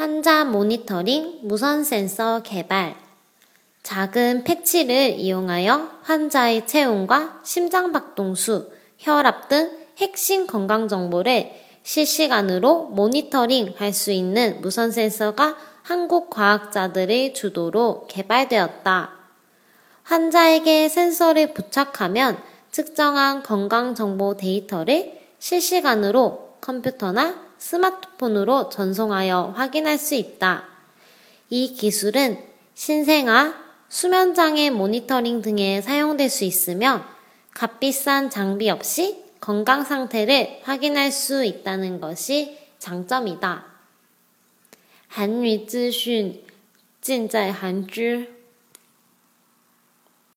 환자 모니터링 무선 센서 개발. 작은 패치를 이용하여 환자의 체온과 심장박동수, 혈압 등 핵심 건강 정보를 실시간으로 모니터링 할 수 있는 무선 센서가 한국 과학자들의 주도로 개발되었다. 환자에게 센서를 부착하면 측정한 건강 정보 데이터를 실시간으로 컴퓨터나 스마트폰으로 전송하여 확인할 수 있다. 이 기술은 신생아, 수면장애 모니터링 등에 사용될 수 있으며 값비싼 장비 없이 건강 상태를 확인할 수 있다는 것이 장점이다. 韩语资讯尽在韩知。